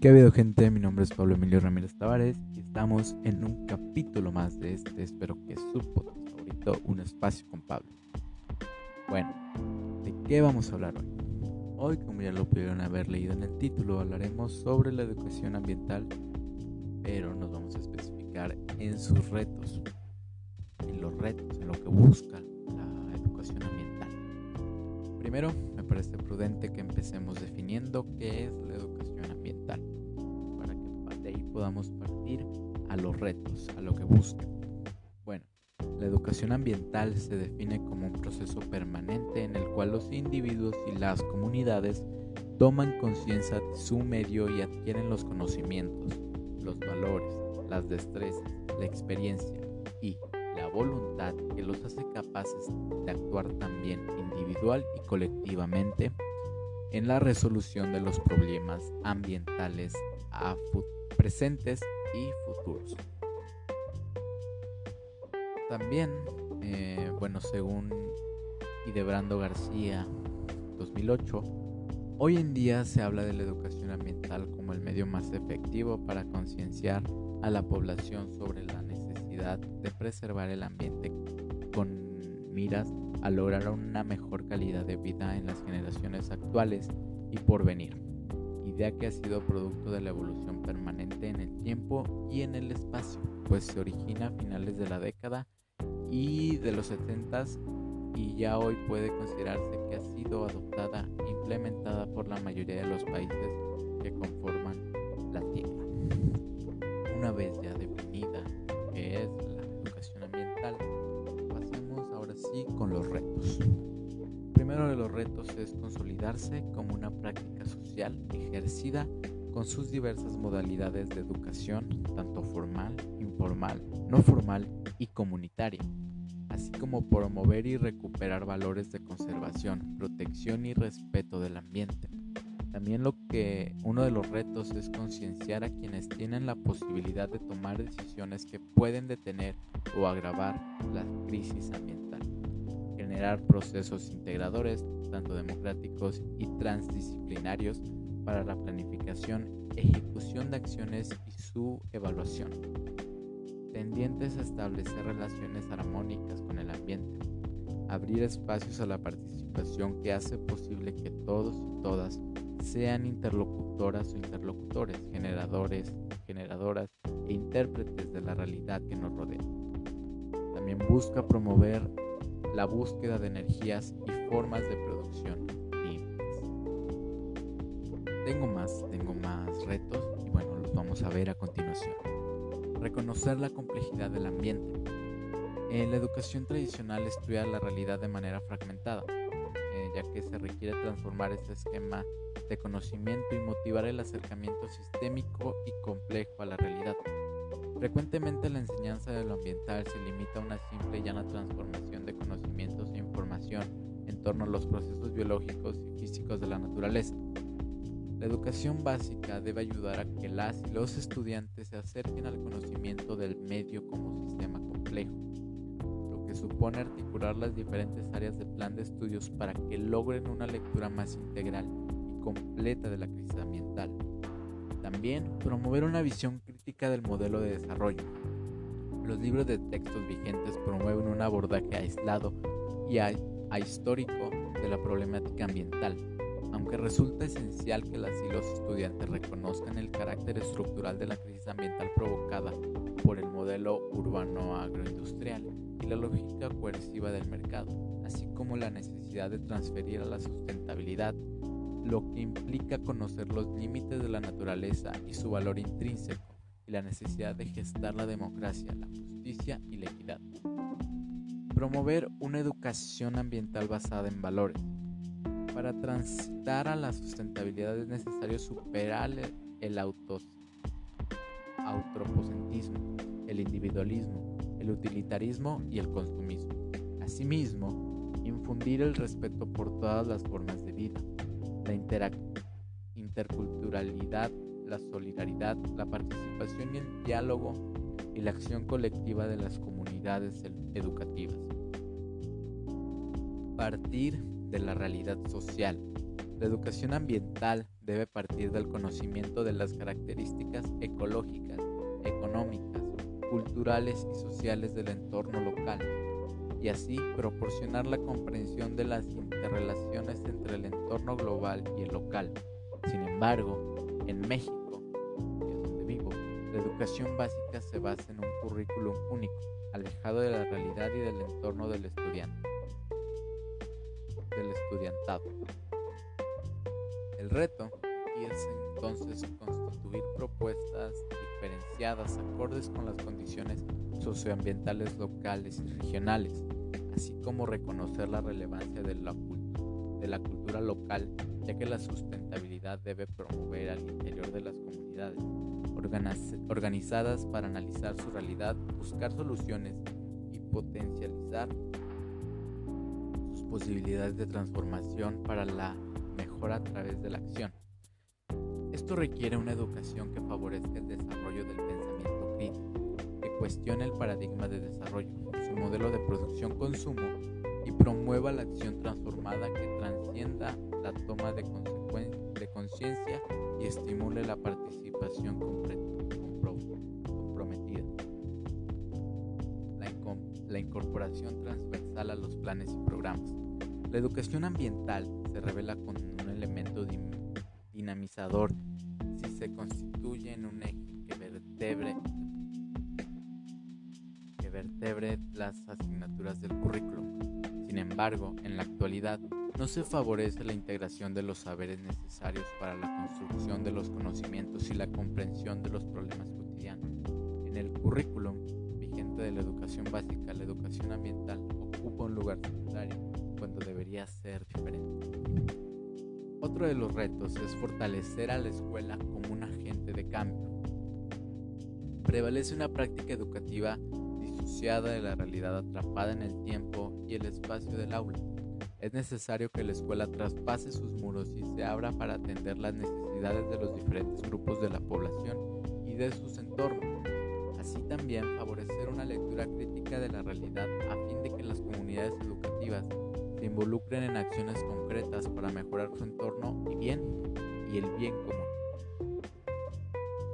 ¿Qué ha habido gente? Mi nombre es Pablo Emilio Ramírez Tavares y estamos en un capítulo más de este, espero que su podcast favorito, Un Espacio con Pablo. Bueno, ¿de qué vamos a hablar hoy? Hoy, como ya lo pudieron haber leído en el título, hablaremos sobre la educación ambiental, pero nos vamos a especificar en sus retos, en los retos, en lo que busca la educación ambiental. Primero, me parece prudente que empecemos definiendo qué es la educación podamos partir a los retos, a lo que buscan. Bueno, la educación ambiental se define como un proceso permanente en el cual los individuos y las comunidades toman conciencia de su medio y adquieren los conocimientos, los valores, las destrezas, la experiencia y la voluntad que los hace capaces de actuar también individual y colectivamente en la resolución de los problemas ambientales a presentes y futuros. También, eh, bueno, según Idebrando García 2008, hoy en día se habla de la educación ambiental como el medio más efectivo para concienciar a la población sobre la necesidad de preservar el ambiente con miras a lograr una mejor calidad de vida en las generaciones actuales y por venir, idea que ha sido producto de la evolución permanente en el tiempo y en el espacio, pues se origina a finales de la década y de los 70 y ya hoy puede considerarse que ha sido adoptada e implementada por la mayoría de los países que conforman la Tierra. Una vez ya definida qué es la educación ambiental, pasemos ahora sí con los retos. Primero de los retos es consolidarse como una práctica social ejercida con sus diversas modalidades de educación, tanto formal, informal, no formal y comunitaria, así como promover y recuperar valores de conservación, protección y respeto del ambiente. También lo que uno de los retos es concienciar a quienes tienen la posibilidad de tomar decisiones que pueden detener o agravar la crisis ambiental. Generar procesos integradores, tanto democráticos y transdisciplinarios, para la planificación, ejecución de acciones y su evaluación tendientes a establecer relaciones armónicas con el ambiente, abrir espacios a la participación que hace posible que todos y todas sean interlocutoras o interlocutores, generadores, generadoras e intérpretes de la realidad que nos rodea. También busca promover la búsqueda de energías y formas de producción limpias. Tengo más, tengo más retos y bueno, los vamos a ver a continuación reconocer la complejidad del ambiente. En la educación tradicional estudia la realidad de manera fragmentada, eh, ya que se requiere transformar este esquema de conocimiento y motivar el acercamiento sistémico y complejo a la realidad. Frecuentemente la enseñanza de lo ambiental se limita a una simple y llana transformación en torno a los procesos biológicos y físicos de la naturaleza. La educación básica debe ayudar a que las y los estudiantes se acerquen al conocimiento del medio como sistema complejo, lo que supone articular las diferentes áreas del plan de estudios para que logren una lectura más integral y completa de la crisis ambiental. También promover una visión crítica del modelo de desarrollo. Los libros de textos vigentes promueven un abordaje aislado y histórico de la problemática ambiental aunque resulta esencial que las y los estudiantes reconozcan el carácter estructural de la crisis ambiental provocada por el modelo urbano agroindustrial y la lógica coerciva del mercado, así como la necesidad de transferir a la sustentabilidad, lo que implica conocer los límites de la naturaleza y su valor intrínseco, y la necesidad de gestar la democracia, la justicia y la equidad. Promover una educación ambiental basada en valores, para transitar a la sustentabilidad es necesario superar el autos, el individualismo, el utilitarismo y el consumismo. Asimismo, infundir el respeto por todas las formas de vida, la interculturalidad, la solidaridad, la participación y el diálogo y la acción colectiva de las comunidades educativas. Partir de la realidad social, La educación ambiental debe partir del conocimiento de las características ecológicas, económicas, culturales y sociales del entorno local y así proporcionar la comprensión de las interrelaciones entre el entorno global y el local. Sin embargo, en México, educación básica se basa en un currículum único, alejado de la realidad y del entorno del estudiante, del estudiantado. El reto aquí es entonces constituir propuestas diferenciadas acordes con las condiciones socioambientales locales y regionales, así como reconocer la relevancia de la, de la cultura local, ya que la sustentabilidad debe promover al interior de las comunidades organizadas para analizar su realidad, buscar soluciones y potencializar sus posibilidades de transformación para la mejora a través de la acción. Esto requiere una educación que favorezca el desarrollo del pensamiento crítico, que cuestione el paradigma de desarrollo, su modelo de producción-consumo promueva la acción transformada que transcienda la toma de, conciencia y estimule la participación comprometida. La, la incorporación transversal a los planes y programas. La educación ambiental se revela con un elemento dinamizador si se constituye en un eje que vertebre las asignaturas del currículum. Sin embargo, en la actualidad no se favorece la integración de los saberes necesarios para la construcción de los conocimientos y la comprensión de los problemas cotidianos. En el currículum vigente de la educación básica, la educación ambiental ocupa un lugar secundario cuando debería ser diferente. Otro de los retos es fortalecer a la escuela como un agente de cambio. Prevalece una práctica educativa disociada de la realidad atrapada en el tiempo y el espacio del aula es necesario que la escuela traspase sus muros y se abra para atender las necesidades de los diferentes grupos de la población y de sus entornos. Así también favorecer una lectura crítica de la realidad a fin de que las comunidades educativas se involucren en acciones concretas para mejorar su entorno y bien y el bien común.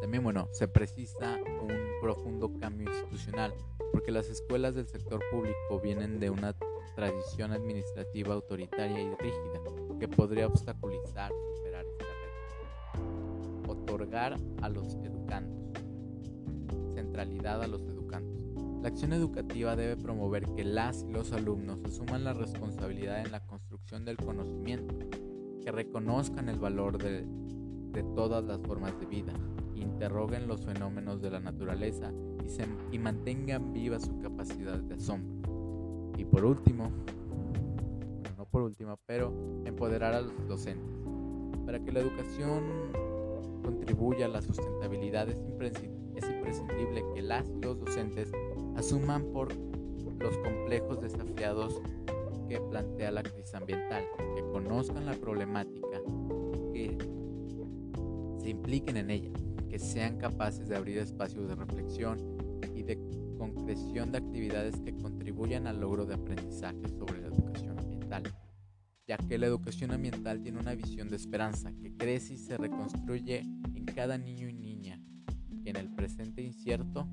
También, bueno, se precisa un profundo cambio institucional porque las escuelas del sector público vienen de una tradición administrativa autoritaria y rígida que podría obstaculizar superar esta red. Otorgar a los educandos. Centralidad a los educandos. La acción educativa debe promover que las y los alumnos asuman la responsabilidad en la construcción del conocimiento, que reconozcan el valor de, de todas las formas de vida, interroguen los fenómenos de la naturaleza y, y mantengan viva su capacidad de asombro. Y por último, bueno, no por último, pero empoderar a los docentes. Para que la educación contribuya a la sustentabilidad es imprescindible que las y los docentes asuman por los complejos desafiados que plantea la crisis ambiental, que conozcan la problemática que se impliquen en ella, que sean capaces de abrir espacios de reflexión concreción de actividades que contribuyan al logro de aprendizaje sobre la educación ambiental, ya que la educación ambiental tiene una visión de esperanza que crece y se reconstruye en cada niño y niña, y en el presente incierto,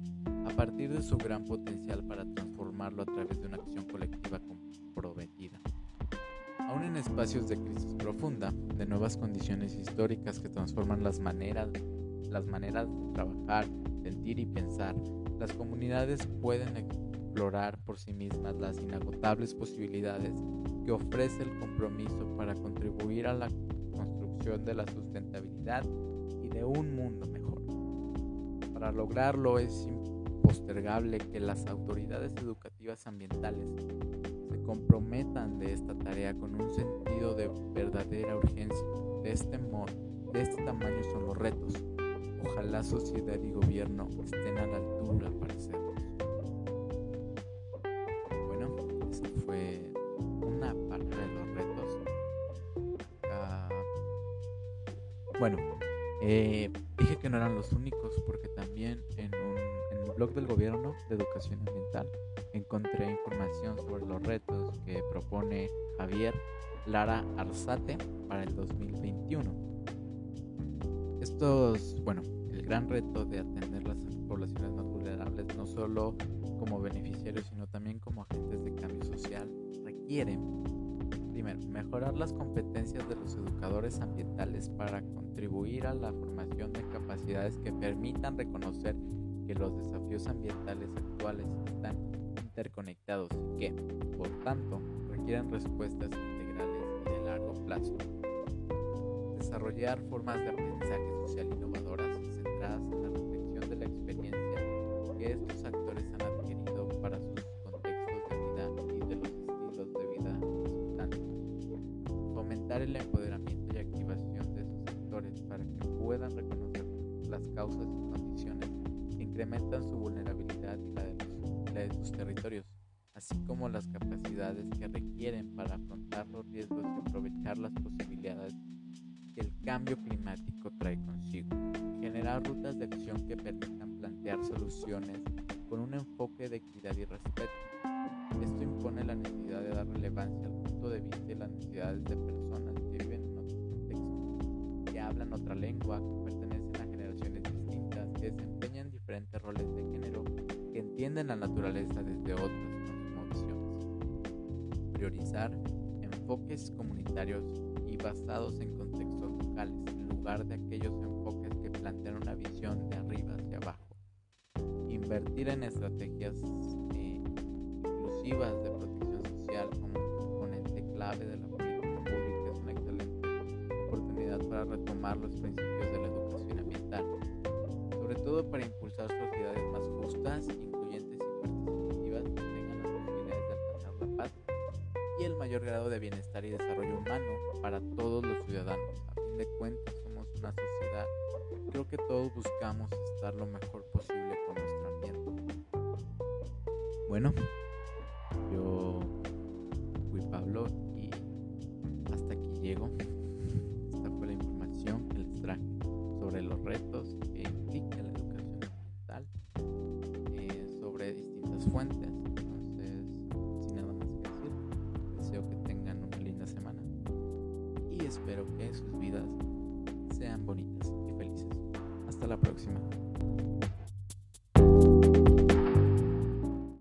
a partir de su gran potencial para transformarlo a través de una acción colectiva comprometida. Aún en espacios de crisis profunda, de nuevas condiciones históricas que transforman las maneras, las maneras de trabajar, sentir y pensar, las comunidades pueden explorar por sí mismas las inagotables posibilidades que ofrece el compromiso para contribuir a la construcción de la sustentabilidad y de un mundo mejor. Para lograrlo es impostergable que las autoridades educativas ambientales se comprometan de esta tarea con un sentido de verdadera urgencia. De este modo, de este tamaño son los retos Ojalá sociedad y gobierno estén a la altura para hacerlos. Bueno, esto fue una parte de los retos. Ah, bueno, eh, dije que no eran los únicos porque también en, un, blog del gobierno de educación ambiental encontré información sobre los retos que propone Javier Lara Arzate para el 2021. Estos, bueno, gran reto de atender las poblaciones más vulnerables, no solo como beneficiarios, sino también como agentes de cambio social, requieren, primero, mejorar las competencias de los educadores ambientales para contribuir a la formación de capacidades que permitan reconocer que los desafíos ambientales actuales están interconectados y que, por tanto, requieren respuestas integrales y de largo plazo. Desarrollar formas de aprendizaje social innovadoras en la reflexión de la experiencia que estos actores han adquirido para sus contextos de vida y de los estilos de vida resultantes. Fomentar el empoderamiento y activación de esos actores para que puedan reconocer las causas y condiciones que incrementan su vulnerabilidad y la de, los, la de sus territorios así como las capacidades que requieren para afrontar los riesgos y aprovechar las posibilidades que el cambio climático trae consigo. Generar rutas de acción que permitan plantear soluciones con un enfoque de equidad y respeto. Esto impone la necesidad de dar relevancia al punto de vista y las necesidades de personas que viven en otro contexto, que hablan otra lengua, que pertenecen a generaciones distintas, que desempeñan diferentes roles de género, que entienden la naturaleza desde otras priorizar enfoques comunitarios y basados en contextos locales, en lugar de aquellos enfoques que plantean una visión de arriba hacia abajo. Invertir en estrategias eh, inclusivas de protección social como componente clave de la política pública es una excelente oportunidad para retomar los principios de la educación ambiental, sobre todo para impulsar sociedades más justas, incluyentes mayor grado de bienestar y desarrollo humano para todos los ciudadanos. A fin de cuentas somos una sociedad, creo que todos buscamos estar lo mejor posible con nuestro ambiente. Bueno,